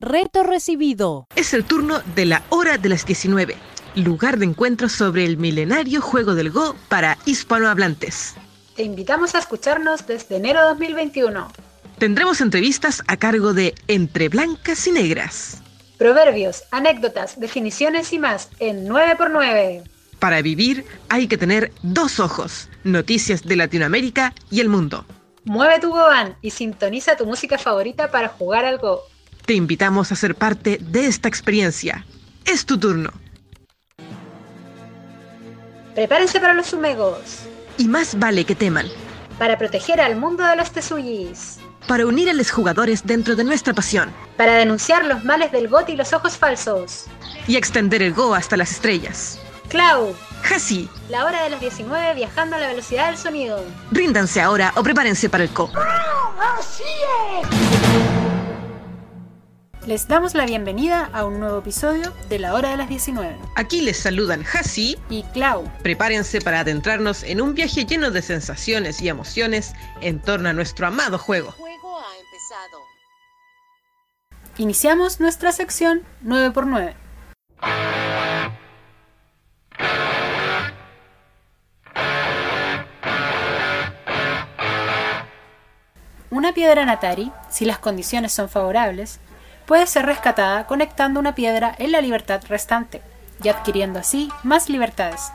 Reto recibido. Es el turno de la hora de las 19, lugar de encuentro sobre el milenario juego del Go para hispanohablantes. Te invitamos a escucharnos desde enero 2021. Tendremos entrevistas a cargo de Entre Blancas y Negras. Proverbios, anécdotas, definiciones y más en 9x9. Para vivir hay que tener dos ojos, noticias de Latinoamérica y el mundo. Mueve tu Goban y sintoniza tu música favorita para jugar al Go. Te invitamos a ser parte de esta experiencia. Es tu turno. Prepárense para los sumegos. Y más vale que teman. Para proteger al mundo de los tesuyis. Para unir a los jugadores dentro de nuestra pasión. Para denunciar los males del GOT y los ojos falsos. Y extender el Go hasta las estrellas. Clau. Hasi. La hora de las 19 viajando a la velocidad del sonido. Ríndanse ahora o prepárense para el Co. ¡Así es! Les damos la bienvenida a un nuevo episodio de La Hora de las 19. Aquí les saludan Hasi y Clau. Prepárense para adentrarnos en un viaje lleno de sensaciones y emociones en torno a nuestro amado juego. El juego ha empezado. Iniciamos nuestra sección 9x9. Una piedra Natari, si las condiciones son favorables, puede ser rescatada conectando una piedra en la libertad restante y adquiriendo así más libertades.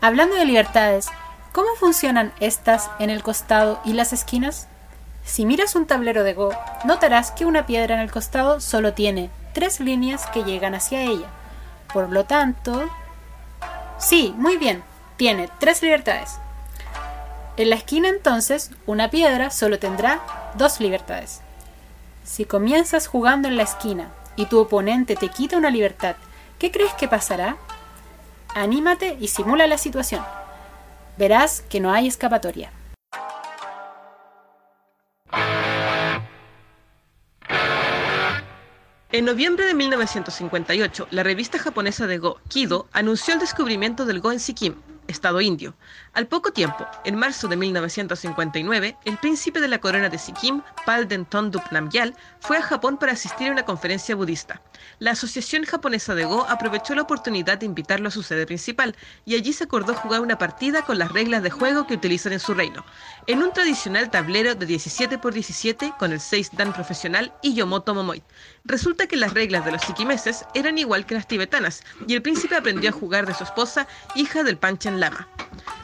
Hablando de libertades, ¿cómo funcionan estas en el costado y las esquinas? Si miras un tablero de Go, notarás que una piedra en el costado solo tiene tres líneas que llegan hacia ella. Por lo tanto... Sí, muy bien, tiene tres libertades. En la esquina entonces, una piedra solo tendrá dos libertades. Si comienzas jugando en la esquina y tu oponente te quita una libertad, ¿qué crees que pasará? Anímate y simula la situación. Verás que no hay escapatoria. En noviembre de 1958, la revista japonesa de Go, Kido, anunció el descubrimiento del Go en Sikkim, estado indio. Al poco tiempo, en marzo de 1959, el príncipe de la corona de Sikkim, Palden Tondup Namgyal, fue a Japón para asistir a una conferencia budista. La Asociación Japonesa de Go aprovechó la oportunidad de invitarlo a su sede principal y allí se acordó jugar una partida con las reglas de juego que utilizan en su reino, en un tradicional tablero de 17 x 17 con el 6 dan profesional y Yomoto Momoit. Resulta que las reglas de los sikimeses eran igual que las tibetanas y el príncipe aprendió a jugar de su esposa, hija del Panchen Lama.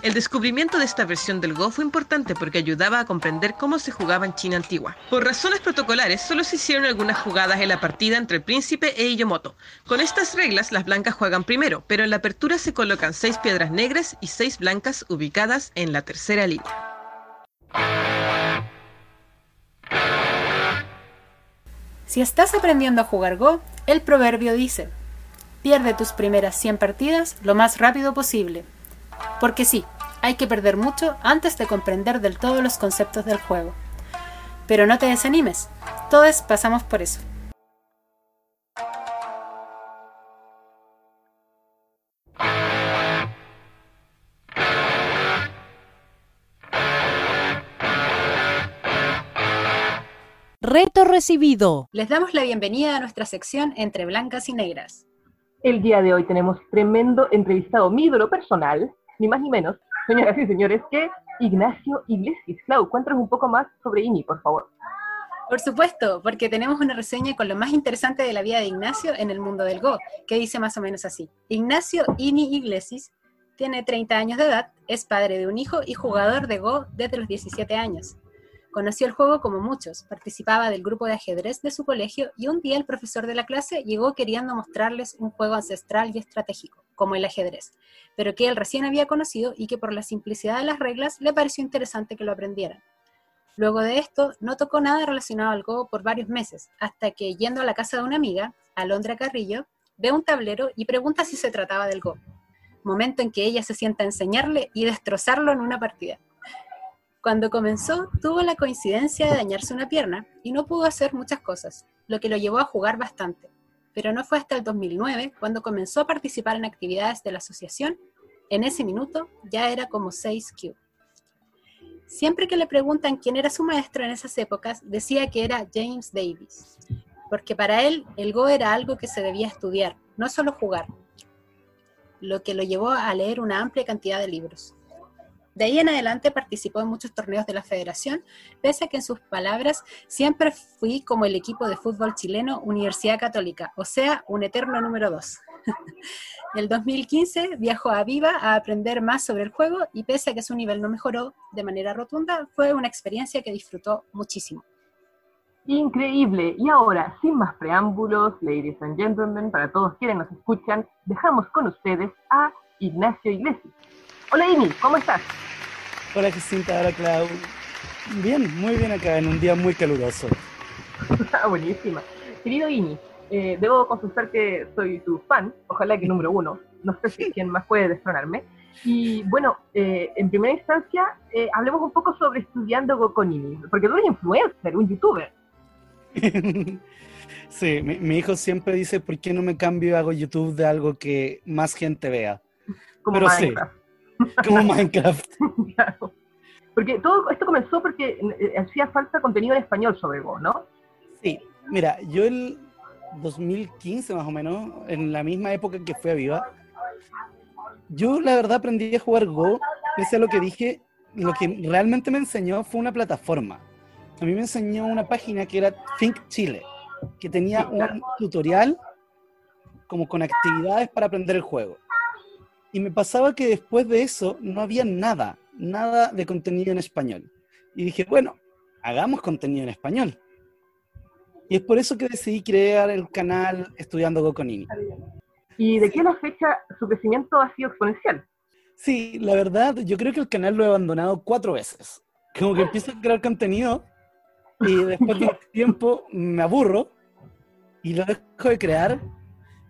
El descubrimiento de esta versión del Go fue importante porque ayudaba a comprender cómo se jugaba en China antigua. Por razones protocolares, solo se hicieron algunas jugadas en la partida entre el príncipe e Iyomoto. Con estas reglas, las blancas juegan primero, pero en la apertura se colocan seis piedras negras y seis blancas ubicadas en la tercera línea. Si estás aprendiendo a jugar Go, el proverbio dice, pierde tus primeras 100 partidas lo más rápido posible. Porque sí, hay que perder mucho antes de comprender del todo los conceptos del juego. Pero no te desanimes, todos pasamos por eso. Reto recibido. Les damos la bienvenida a nuestra sección Entre Blancas y Negras. El día de hoy tenemos tremendo entrevistado, mi ídolo personal, ni más ni menos, señoras y señores, que Ignacio Iglesias. Clau, cuéntanos un poco más sobre Ini, por favor. Por supuesto, porque tenemos una reseña con lo más interesante de la vida de Ignacio en el mundo del Go, que dice más o menos así. Ignacio Ini Iglesias tiene 30 años de edad, es padre de un hijo y jugador de Go desde los 17 años. Conoció el juego como muchos, participaba del grupo de ajedrez de su colegio y un día el profesor de la clase llegó queriendo mostrarles un juego ancestral y estratégico, como el ajedrez, pero que él recién había conocido y que por la simplicidad de las reglas le pareció interesante que lo aprendieran. Luego de esto, no tocó nada relacionado al Go por varios meses, hasta que yendo a la casa de una amiga, Alondra Carrillo, ve un tablero y pregunta si se trataba del Go. Momento en que ella se sienta a enseñarle y destrozarlo en una partida. Cuando comenzó, tuvo la coincidencia de dañarse una pierna y no pudo hacer muchas cosas, lo que lo llevó a jugar bastante. Pero no fue hasta el 2009 cuando comenzó a participar en actividades de la asociación. En ese minuto ya era como 6Q. Siempre que le preguntan quién era su maestro en esas épocas, decía que era James Davis. porque para él el Go era algo que se debía estudiar, no solo jugar, lo que lo llevó a leer una amplia cantidad de libros. De ahí en adelante participó en muchos torneos de la federación, pese a que en sus palabras siempre fui como el equipo de fútbol chileno Universidad Católica, o sea, un eterno número dos. el 2015 viajó a Viva a aprender más sobre el juego y pese a que su nivel no mejoró de manera rotunda, fue una experiencia que disfrutó muchísimo. Increíble. Y ahora, sin más preámbulos, ladies and gentlemen, para todos quienes nos escuchan, dejamos con ustedes a Ignacio Iglesias. Hola Ini, ¿cómo estás? Hola Jacinta, hola Clau. Bien, muy bien acá, en un día muy caluroso. Buenísima. Querido Ini, eh, debo confesar que soy tu fan, ojalá que número uno, no sé si quién más puede destronarme. Y bueno, eh, en primera instancia, eh, hablemos un poco sobre estudiando Gokonini, porque tú eres influencer, un youtuber. sí, mi, hijo siempre dice, ¿por qué no me cambio y hago YouTube de algo que más gente vea? Como Minecraft. como Minecraft. claro. Porque todo esto comenzó porque hacía falta contenido en español sobre Go, ¿no? Sí, mira, yo el 2015 más o menos, en la misma época que fui a Viva, yo la verdad aprendí a jugar Go, pese a lo que dije, lo que realmente me enseñó fue una plataforma. A mí me enseñó una página que era Think Chile, que tenía un tutorial como con actividades para aprender el juego. Y me pasaba que después de eso no había nada, nada de contenido en español. Y dije, bueno, hagamos contenido en español. Y es por eso que decidí crear el canal Estudiando Gokonini. ¿Y de qué la fecha su crecimiento ha sido exponencial? Sí, la verdad, yo creo que el canal lo he abandonado cuatro veces. Como que empiezo a crear contenido y después de un tiempo me aburro y lo dejo de crear.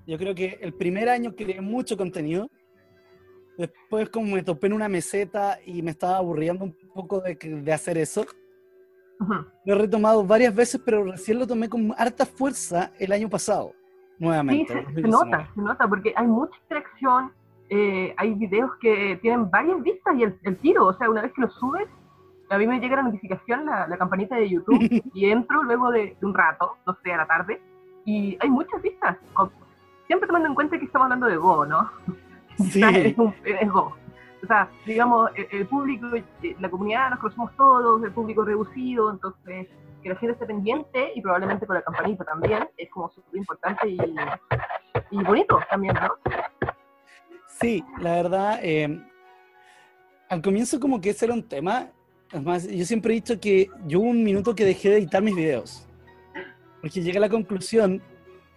Yo creo que el primer año creé mucho contenido. Después como me topé en una meseta y me estaba aburriendo un poco de, de hacer eso, lo he retomado varias veces, pero recién lo tomé con harta fuerza el año pasado, nuevamente. Sí, se, nota, se nota, porque hay mucha interacción, eh, hay videos que tienen varias vistas y el, tiro, o sea, una vez que lo subes, a mí me llega la notificación, la, campanita de YouTube, y entro luego de, un rato, no sé, a la tarde, y hay muchas vistas. Siempre tomando en cuenta que estamos hablando de Go, ¿no? Sí. es Go o sea, digamos, el, público, eh, la comunidad nos conocemos todos, el público reducido, entonces que la gente esté pendiente y probablemente con la campanita también, es como súper importante y, y, bonito también, ¿no? Sí, la verdad, eh, al comienzo como que ese era un tema, además yo siempre he dicho que yo hubo un minuto que dejé de editar mis videos, porque llegué a la conclusión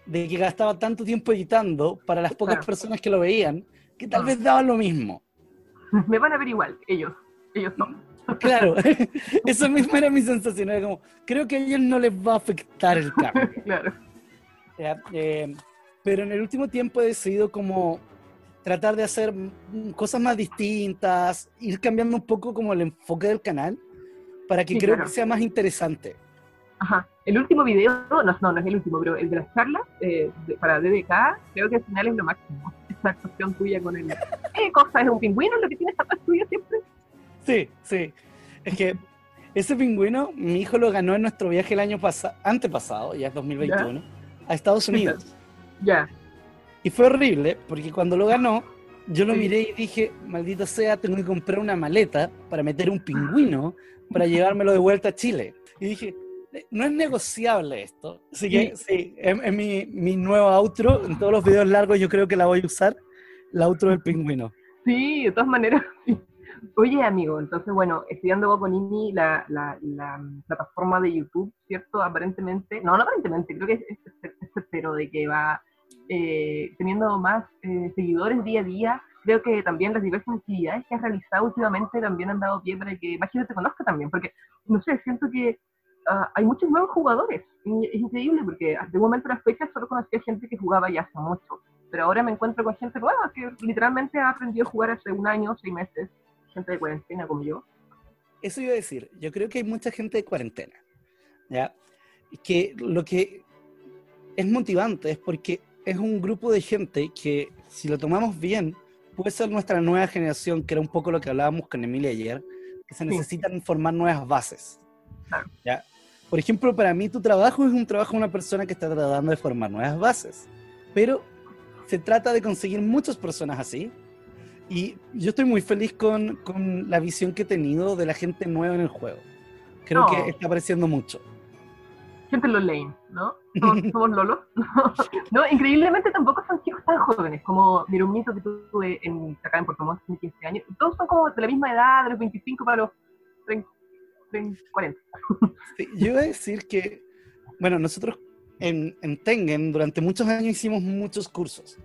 de que gastaba tanto tiempo editando para las pocas personas que lo veían, que tal vez daban lo mismo. me van a ver igual, ellos, ellos no. Claro, eso mismo era mi sensación, era como, creo que a ellos no les va a afectar el cambio. claro. Eh, pero en el último tiempo he decidido como tratar de hacer cosas más distintas, ir cambiando un poco como el enfoque del canal, para que creo que sea más interesante. Ajá. El último video, no, no, no es el último, pero el de las charlas eh, para DDK, creo que al final es lo máximo esa actuación tuya con el... ¿Qué cosa? ¿Es un pingüino lo que tienes atrás tuyo siempre? Sí, sí. Es que ese pingüino, mi hijo lo ganó en nuestro viaje el año pasado, antepasado, ya es 2021, a Estados Unidos. Ya. Y fue horrible, porque cuando lo ganó, yo lo miré y dije, maldito sea, tengo que comprar una maleta para meter un pingüino para llevármelo de vuelta a Chile. Y dije, no es negociable esto. Así que sí, es, mi, mi, nuevo outro. En todos los videos largos yo creo que la voy a usar. La outro del pingüino. Sí, de todas maneras. Oye, amigo, entonces, bueno, estudiando con Ini, la, la, la, plataforma de YouTube, ¿cierto? Aparentemente, no, no aparentemente, creo que es, es, de que va eh, teniendo más eh, seguidores día a día. Creo que también las diversas actividades que has realizado últimamente también han dado pie para que más gente te conozca también, porque, no sé, siento que Hay muchos nuevos jugadores. es increíble porque de un momento a la fecha solo conocía gente que jugaba ya hace mucho. Pero ahora me encuentro con gente nueva que literalmente ha aprendido a jugar hace un año, seis meses. Gente de cuarentena como yo. Eso iba a decir. Yo creo que hay mucha gente de cuarentena. ¿Ya? Que lo que es motivante es porque es un grupo de gente que, si lo tomamos bien, puede ser nuestra nueva generación, que era un poco lo que hablábamos con Emilia ayer, que se necesitan formar nuevas bases. ¿ya? Por ejemplo, para mí tu trabajo es un trabajo de una persona que está tratando de formar nuevas bases, pero se trata de conseguir muchas personas así. Y yo estoy muy feliz con, con la visión que he tenido de la gente nueva en el juego. Creo No. que está apareciendo mucho. Siempre los lane, ¿no? Somos, somos lolos. no, increíblemente tampoco son chicos tan jóvenes, como Mirumito que tuve en, acá en Puerto Montt, tiene 15 años. Todos son como de la misma edad, de los 25 para los 30, 30, 40. Sí, yo iba a decir que, bueno, nosotros en, en Tengen durante muchos años hicimos muchos cursos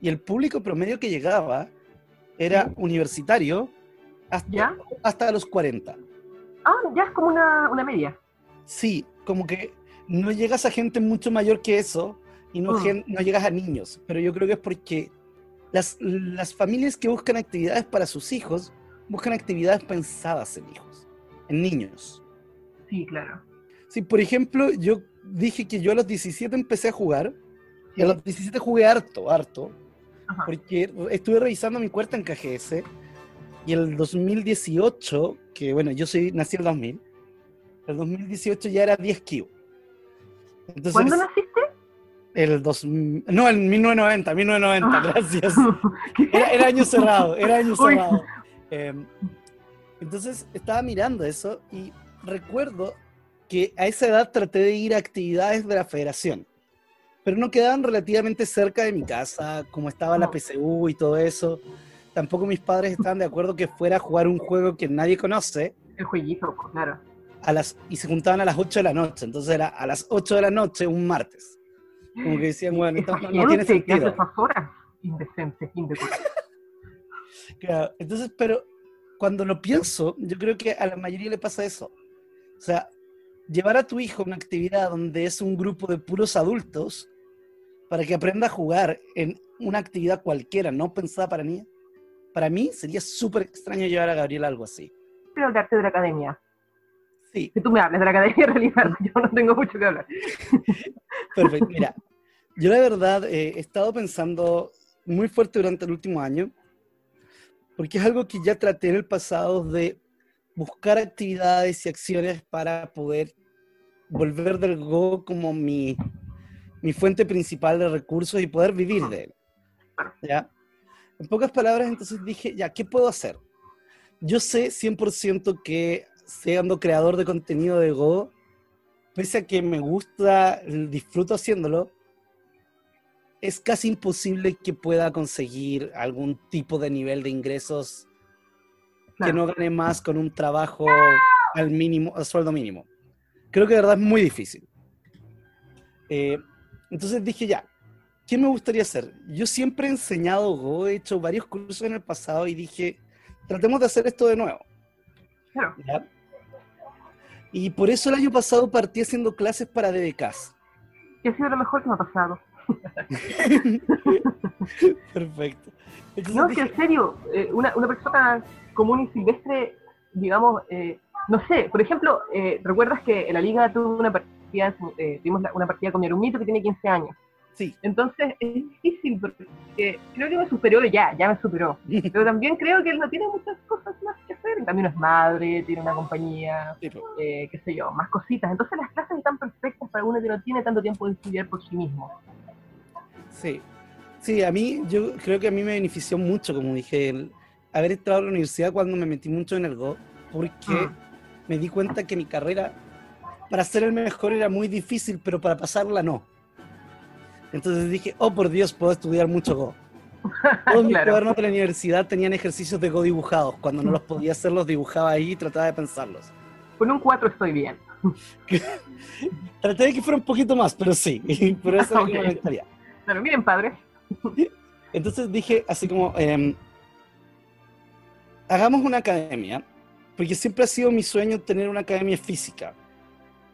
y el público promedio que llegaba era universitario hasta, ¿Ya? hasta los 40. Ah, ya es como una, una media. Sí, como que no llegas a gente mucho mayor que eso y no, Mm. gen- no llegas a niños, pero yo creo que es porque las, las familias que buscan actividades para sus hijos buscan actividades pensadas en hijos, en niños. Sí, claro. Sí, por ejemplo, yo dije que yo a los 17 empecé a jugar y a los 17 jugué harto, harto, Ajá. porque estuve revisando mi cuenta en KGS y el 2018, que bueno, yo soy, nací en el 2000, el 2018 ya era 10 kilos. Entonces, ¿Cuándo naciste? el 2000, no, en 1990, 1990, Ah. gracias. Era, era año cerrado, era año cerrado. Em, entonces estaba mirando eso y recuerdo que a esa edad traté de ir a actividades de la federación, pero no quedaban relativamente cerca de mi casa, como estaba la No. PCU y todo eso. Tampoco mis padres estaban de acuerdo que fuera a jugar un juego que nadie conoce El jueguito, pues, claro. a las, y se juntaban a las 8 de la noche. Entonces era a las 8 de la noche un martes. Como que decían, bueno, esto no, no tiene sentido. esas horas, indecentes, indecentes. Claro, entonces, pero cuando lo pienso, yo creo que a la mayoría le pasa eso. O sea, llevar a tu hijo a una actividad donde es un grupo de puros adultos para que aprenda a jugar en una actividad cualquiera, no pensada para niños, para mí sería súper extraño llevar a Gabriel algo así. Quiero hablarte de la academia. Sí, Que tú me hables de la academia, en realidad, yo no tengo mucho que hablar. perfecto. Mira, yo la verdad eh, he estado pensando muy fuerte durante el último año, porque es algo que ya traté en el pasado de buscar actividades y acciones para poder volver del Go como mi, mi fuente principal de recursos y poder vivir de él. ¿Ya? En pocas palabras, entonces dije, ya, ¿qué puedo hacer? Yo sé 100% que siendo creador de contenido de Go, pese a que me gusta, disfruto haciéndolo, es casi imposible que pueda conseguir algún tipo de nivel de ingresos que no gane más con un trabajo al mínimo, al sueldo mínimo. Creo que de verdad es muy difícil. Eh, entonces dije ya, ¿qué me gustaría hacer? Yo siempre he enseñado Go, he hecho varios cursos en el pasado y dije, tratemos de hacer esto de nuevo. Claro. ¿ya? Y por eso el año pasado partí haciendo clases para DBKs. Y ha sido lo mejor que me ha pasado. Perfecto. Entonces No, que en serio, eh, una, una persona común y silvestre, digamos, eh, no sé, por ejemplo, eh, ¿recuerdas que en la liga tuve una partida, eh, tuvimos una partida con mi hermanito que tiene 15 años? sí, Entonces es difícil porque creo que me superó ya, ya me superó. Pero también creo que él no tiene muchas cosas más que hacer. No es madre, tiene una compañía, sí, eh, qué sé yo, más cositas. Entonces las clases están perfectas para uno que no tiene tanto tiempo de estudiar por sí mismo. Sí, sí, a mí, yo creo que a mí me benefició mucho, como dije, el haber entrado a la universidad cuando me metí mucho en el Go, porque Mm. me di cuenta que mi carrera, para ser el mejor era muy difícil, pero para pasarla no. Entonces dije, oh por Dios, puedo estudiar mucho Go. Todos mis Claro. cuadernos de la universidad tenían ejercicios de Go dibujados. Cuando no los podía hacer, los dibujaba ahí y trataba de pensarlos. Con un 4 estoy bien. Traté de que fuera un poquito más, pero sí, pero esa era como Ok. la Pero miren, padres, Entonces dije así como, em, hagamos una academia, porque siempre ha sido mi sueño tener una academia física.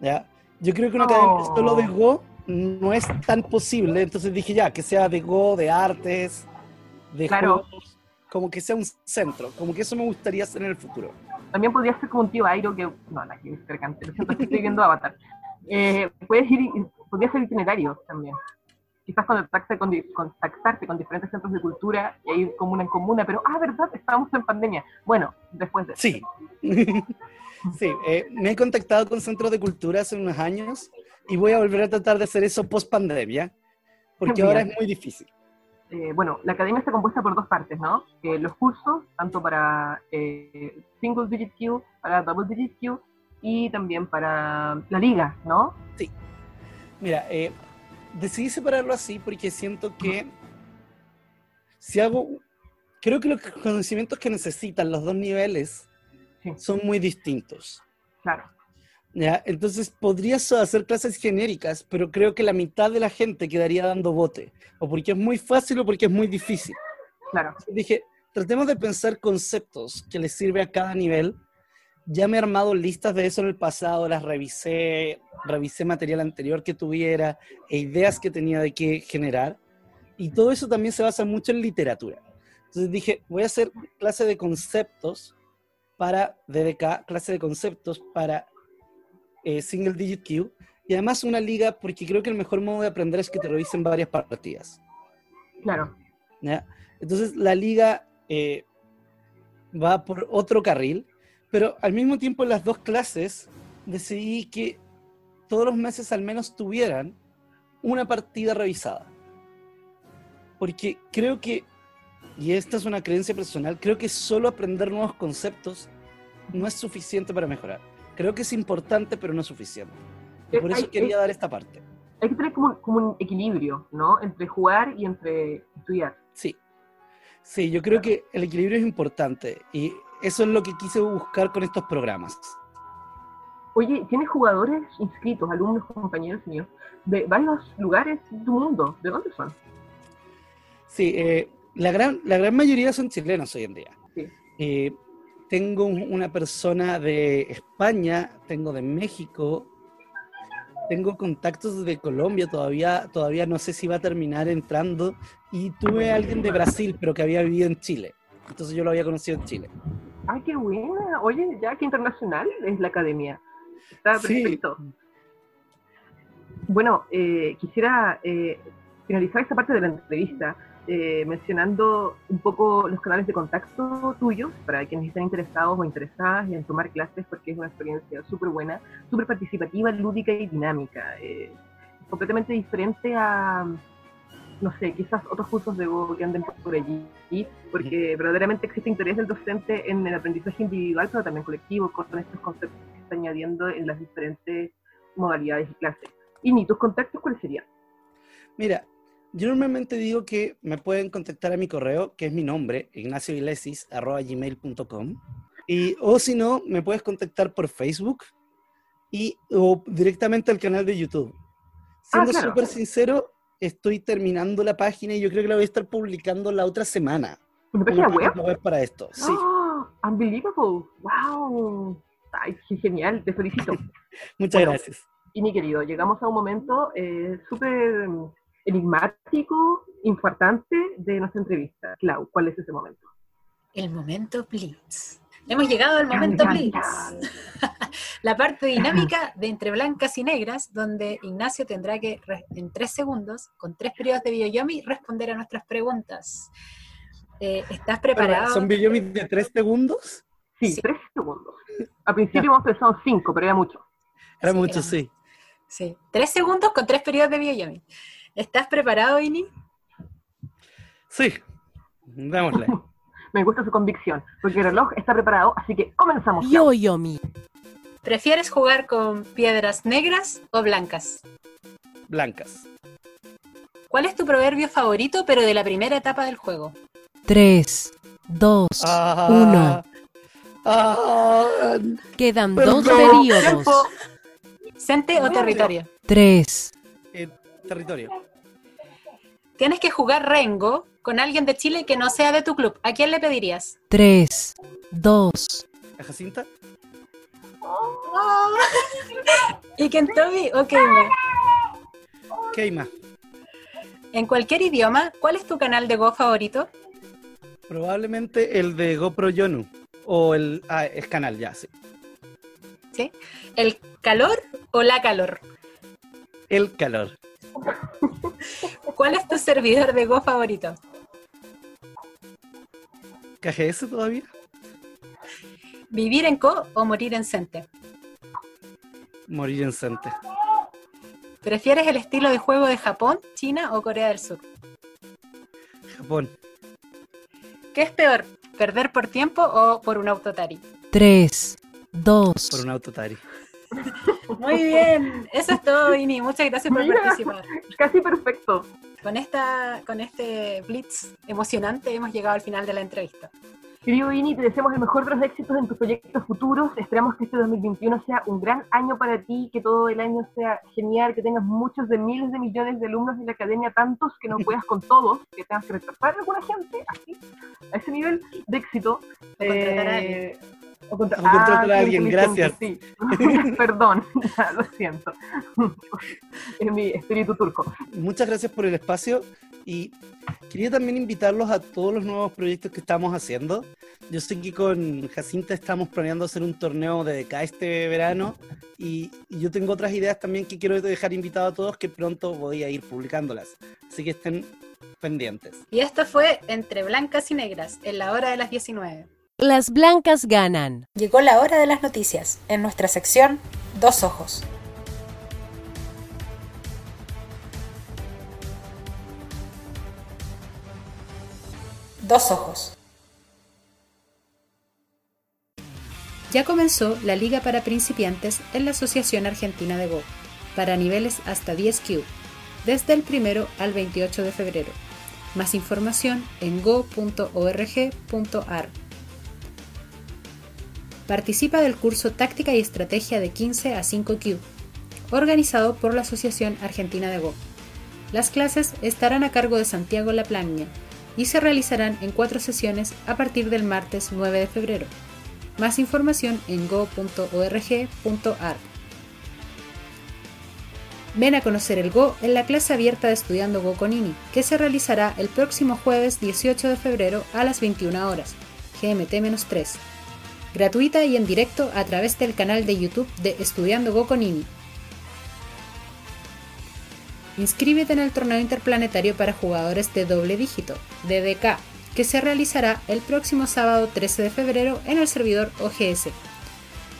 ¿ya? Yo creo que una academia Oh. solo de Go no es tan posible, entonces dije ya, que sea de Go, de artes, de Claro. juegos, como que sea un centro, como que eso me gustaría hacer en el futuro. también podría ser como un tío Airo que. No, la que es cercante, lo siento, estoy viendo Avatar. Eh, puedes ir, podría ser itinerario también. Quizás contactarte con, con diferentes centros de cultura y ir comuna en comuna, pero, ah, verdad, estábamos en pandemia. Bueno, después de Sí. Sí, eh, me he contactado con centros de cultura hace unos años y voy a volver a tratar de hacer eso post pandemia, porque Bien. ahora es muy difícil. Eh, bueno, la academia está compuesta por dos partes, ¿no? Eh, los cursos, tanto para eh, single digit queue, para double digit queue y también para la liga, ¿no? Mira, eh, decidí separarlo así porque siento que si hago, creo que los conocimientos que necesitan los dos niveles Sí. son muy distintos. Claro. ¿ya? Entonces podrías hacer clases genéricas, pero creo que la mitad de la gente quedaría dando bote, o porque es muy fácil o porque es muy difícil. Claro. Dije, tratemos de pensar conceptos que les sirve a cada nivel. Ya me he armado listas de eso en el pasado, las revisé, revisé material anterior que tuviera e ideas que tenía de qué generar. Y todo eso también se basa mucho en literatura. Entonces dije, voy a hacer clase de conceptos para DDK, clase de conceptos para eh, Single Digit Queue, y además una liga, porque creo que el mejor modo de aprender es que te revisen varias partidas. Claro. ¿ya? Entonces la liga eh, va por otro carril, pero al mismo tiempo en las dos clases decidí que todos los meses al menos tuvieran una partida revisada. Porque creo que, y esta es una creencia personal, creo que solo aprender nuevos conceptos no es suficiente para mejorar. Creo que es importante, pero no es suficiente. Y por Eh, eso quería dar esta parte. Hay que tener como, como un equilibrio, ¿no? Entre jugar y entre estudiar. Sí. Sí, yo creo que el equilibrio es importante y eso es lo que quise buscar con estos programas. Oye, tienes jugadores inscritos, alumnos, compañeros míos, de varios lugares del mundo. ¿De dónde son? Sí, eh, la, gran, la gran mayoría son chilenos hoy en día. Sí. Eh, tengo un- una persona de España, tengo de México, tengo contactos de Colombia, todavía, todavía no sé si va a terminar entrando, y tuve a alguien de Brasil, pero que había vivido en Chile. Entonces yo lo había conocido en Chile. ¡Ay, qué buena! Oye, ya que internacional es la academia. Está Sí. perfecto. Bueno, eh, quisiera eh, finalizar esta parte de la entrevista eh, mencionando un poco los canales de contacto tuyos para quienes estén interesados o interesadas en tomar clases porque es una experiencia súper buena, súper participativa, lúdica y dinámica. completamente diferente a, no sé, quizás otros cursos de Go que anden por allí, porque verdaderamente existe interés del docente en el aprendizaje individual, pero también colectivo, con estos conceptos que está añadiendo en las diferentes modalidades y clases. Y ni tus contactos, ¿cuáles serían? Mira, yo normalmente digo que me pueden contactar a mi correo, que es mi nombre, ignacioilesis.gmail.com. Y, o si no, me puedes contactar por Facebook y, o directamente al canal de YouTube. Siendo Ah, claro. súper sincero, estoy terminando la página y yo creo que la voy a estar publicando la otra semana. ¿Una página web? para esto. Sí, ¡Oh! ¡Unbelievable! ¡Wow! ¡Ay, qué genial! Te felicito. muchas bueno. gracias. Y mi querido, llegamos a un momento eh, súper enigmático, infartante de nuestra entrevista. Clau, ¿cuál es ese momento? El momento Blitz. Hemos llegado al momento Blitz. La parte dinámica de entre blancas y negras, donde Ignacio tendrá que, en tres segundos, con tres periodos de Bioyomi, responder a nuestras preguntas. Eh, ¿Estás preparado? ¿Son videos de tres segundos? Sí, Sí. tres segundos. Al principio hemos pensado cinco, pero era mucho. Era Sí, mucho, sí. Sí, tres segundos con tres periodos de Bioyomi. ¿Estás preparado, Ini? Sí, démosle. Me gusta su convicción, porque el reloj está preparado, así que comenzamos. Clau. Yoyomi. ¿Prefieres jugar con piedras negras o blancas? Blancas. ¿Cuál es tu proverbio favorito, pero de la primera etapa del juego? 3, 2, Ah, 1. ah, Quedan Perdón. dos periodos. Tiempo. ¿Cente o territorio? 3, eh, territorio. Tienes que jugar Rengo con alguien de Chile que no sea de tu club. ¿A quién le pedirías? 3, 2, ¿La Jacinta? ¿Y Kentobi o Keime? Keima. En cualquier idioma, ¿cuál es tu canal de Go favorito? Probablemente el de GoPro Yonu. O el. Ah, es canal, ya, sí. ¿Sí? ¿El calor o la calor? El calor. ¿Cuál es tu servidor de Go favorito? ¿KGS todavía? ¿Vivir en Co o morir en Cente? Morir en Sente. ¿Prefieres el estilo de juego de Japón, China o Corea del Sur? Japón. ¿Qué es peor, perder por tiempo o por un autotari? 3, 2, Por un autotari. Muy bien, eso es todo, Ini. Muchas gracias por Mira. participar. Casi perfecto. Con, esta, con este blitz emocionante hemos llegado al final de la entrevista. Querido Ini, te deseamos el mejor de los éxitos en tus proyectos futuros. Esperamos que este 2021 sea un gran año para ti, que todo el año sea genial, que tengas muchos de miles de millones de alumnos en la academia, tantos que no puedas con todos, que tengas que retrasar a alguna gente, así, a ese nivel de éxito. O contratar a Eh, o contra- O contratar Ah, a alguien, gracias. sí. Perdón, lo siento. es mi espíritu turco. Muchas gracias por el espacio y quería también invitarlos a todos los nuevos proyectos que estamos haciendo. Yo sé que con Jacinta estamos planeando hacer un torneo de DK este verano y, y yo tengo otras ideas también que quiero dejar invitado a todos que pronto voy a ir publicándolas. Así que estén pendientes. Y esto fue Entre Blancas y Negras, en la hora de las 19. Las blancas ganan. Llegó la hora de las noticias, en nuestra sección Dos Ojos. Dos Ojos. Ya comenzó la Liga para Principiantes en la Asociación Argentina de Go, para niveles hasta 10 Q, desde el 1 al 28 de febrero. Más información en go.org.ar. Participa del curso Táctica y Estrategia de 15 a 5Q, organizado por la Asociación Argentina de Go. Las clases estarán a cargo de Santiago Laplagne y se realizarán en cuatro sesiones a partir del martes 9 de febrero. Más información en go.org.ar. Ven a conocer el Go en la clase abierta de Estudiando Go con INI, que se realizará el próximo jueves 18 de febrero a las 21 horas, GMT-3 gratuita y en directo a través del canal de YouTube de Estudiando Go con INI. Inscríbete en el torneo interplanetario para jugadores de doble dígito, DDK, que se realizará el próximo sábado 13 de febrero en el servidor OGS.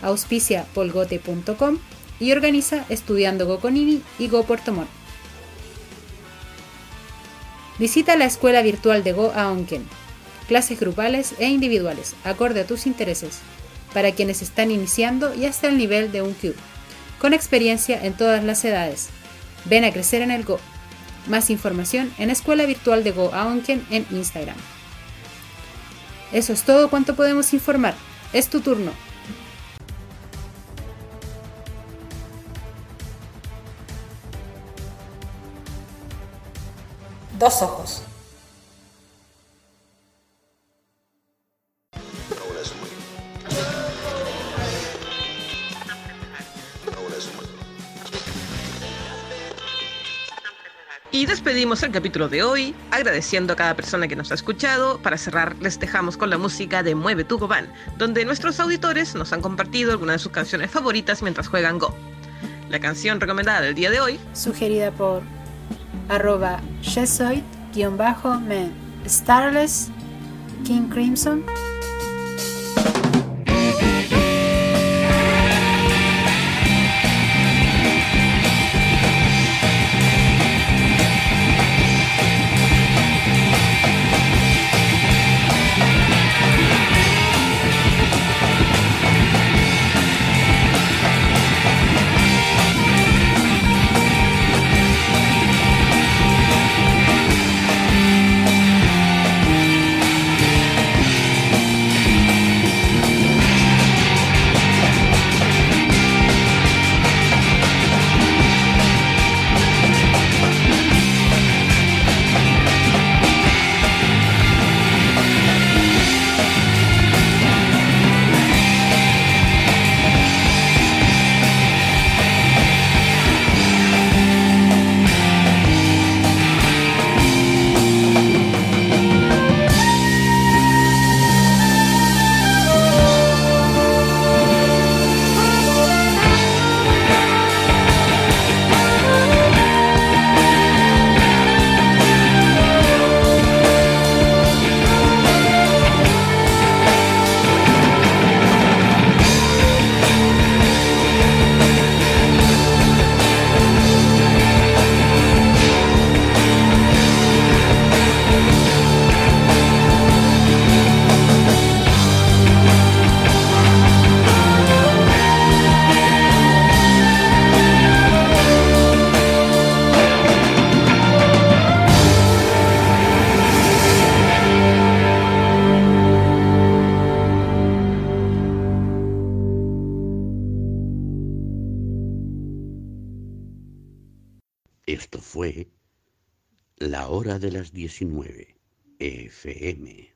Auspicia polgote.com y organiza Estudiando Go con INI y Go Puerto Montt. Visita la escuela virtual de Go a Onken, clases grupales e individuales, acorde a tus intereses, para quienes están iniciando y hasta el nivel de un Q, con experiencia en todas las edades. Ven a crecer en el Go. Más información en Escuela Virtual de Go Aonken en Instagram. Eso es todo cuanto podemos informar. Es tu turno. Dos ojos. Y despedimos el capítulo de hoy, agradeciendo a cada persona que nos ha escuchado. Para cerrar, les dejamos con la música de Mueve tu Gobán, donde nuestros auditores nos han compartido algunas de sus canciones favoritas mientras juegan Go. La canción recomendada del día de hoy Sugerida por arroba Shesoid-men Starless King Crimson 19, FM.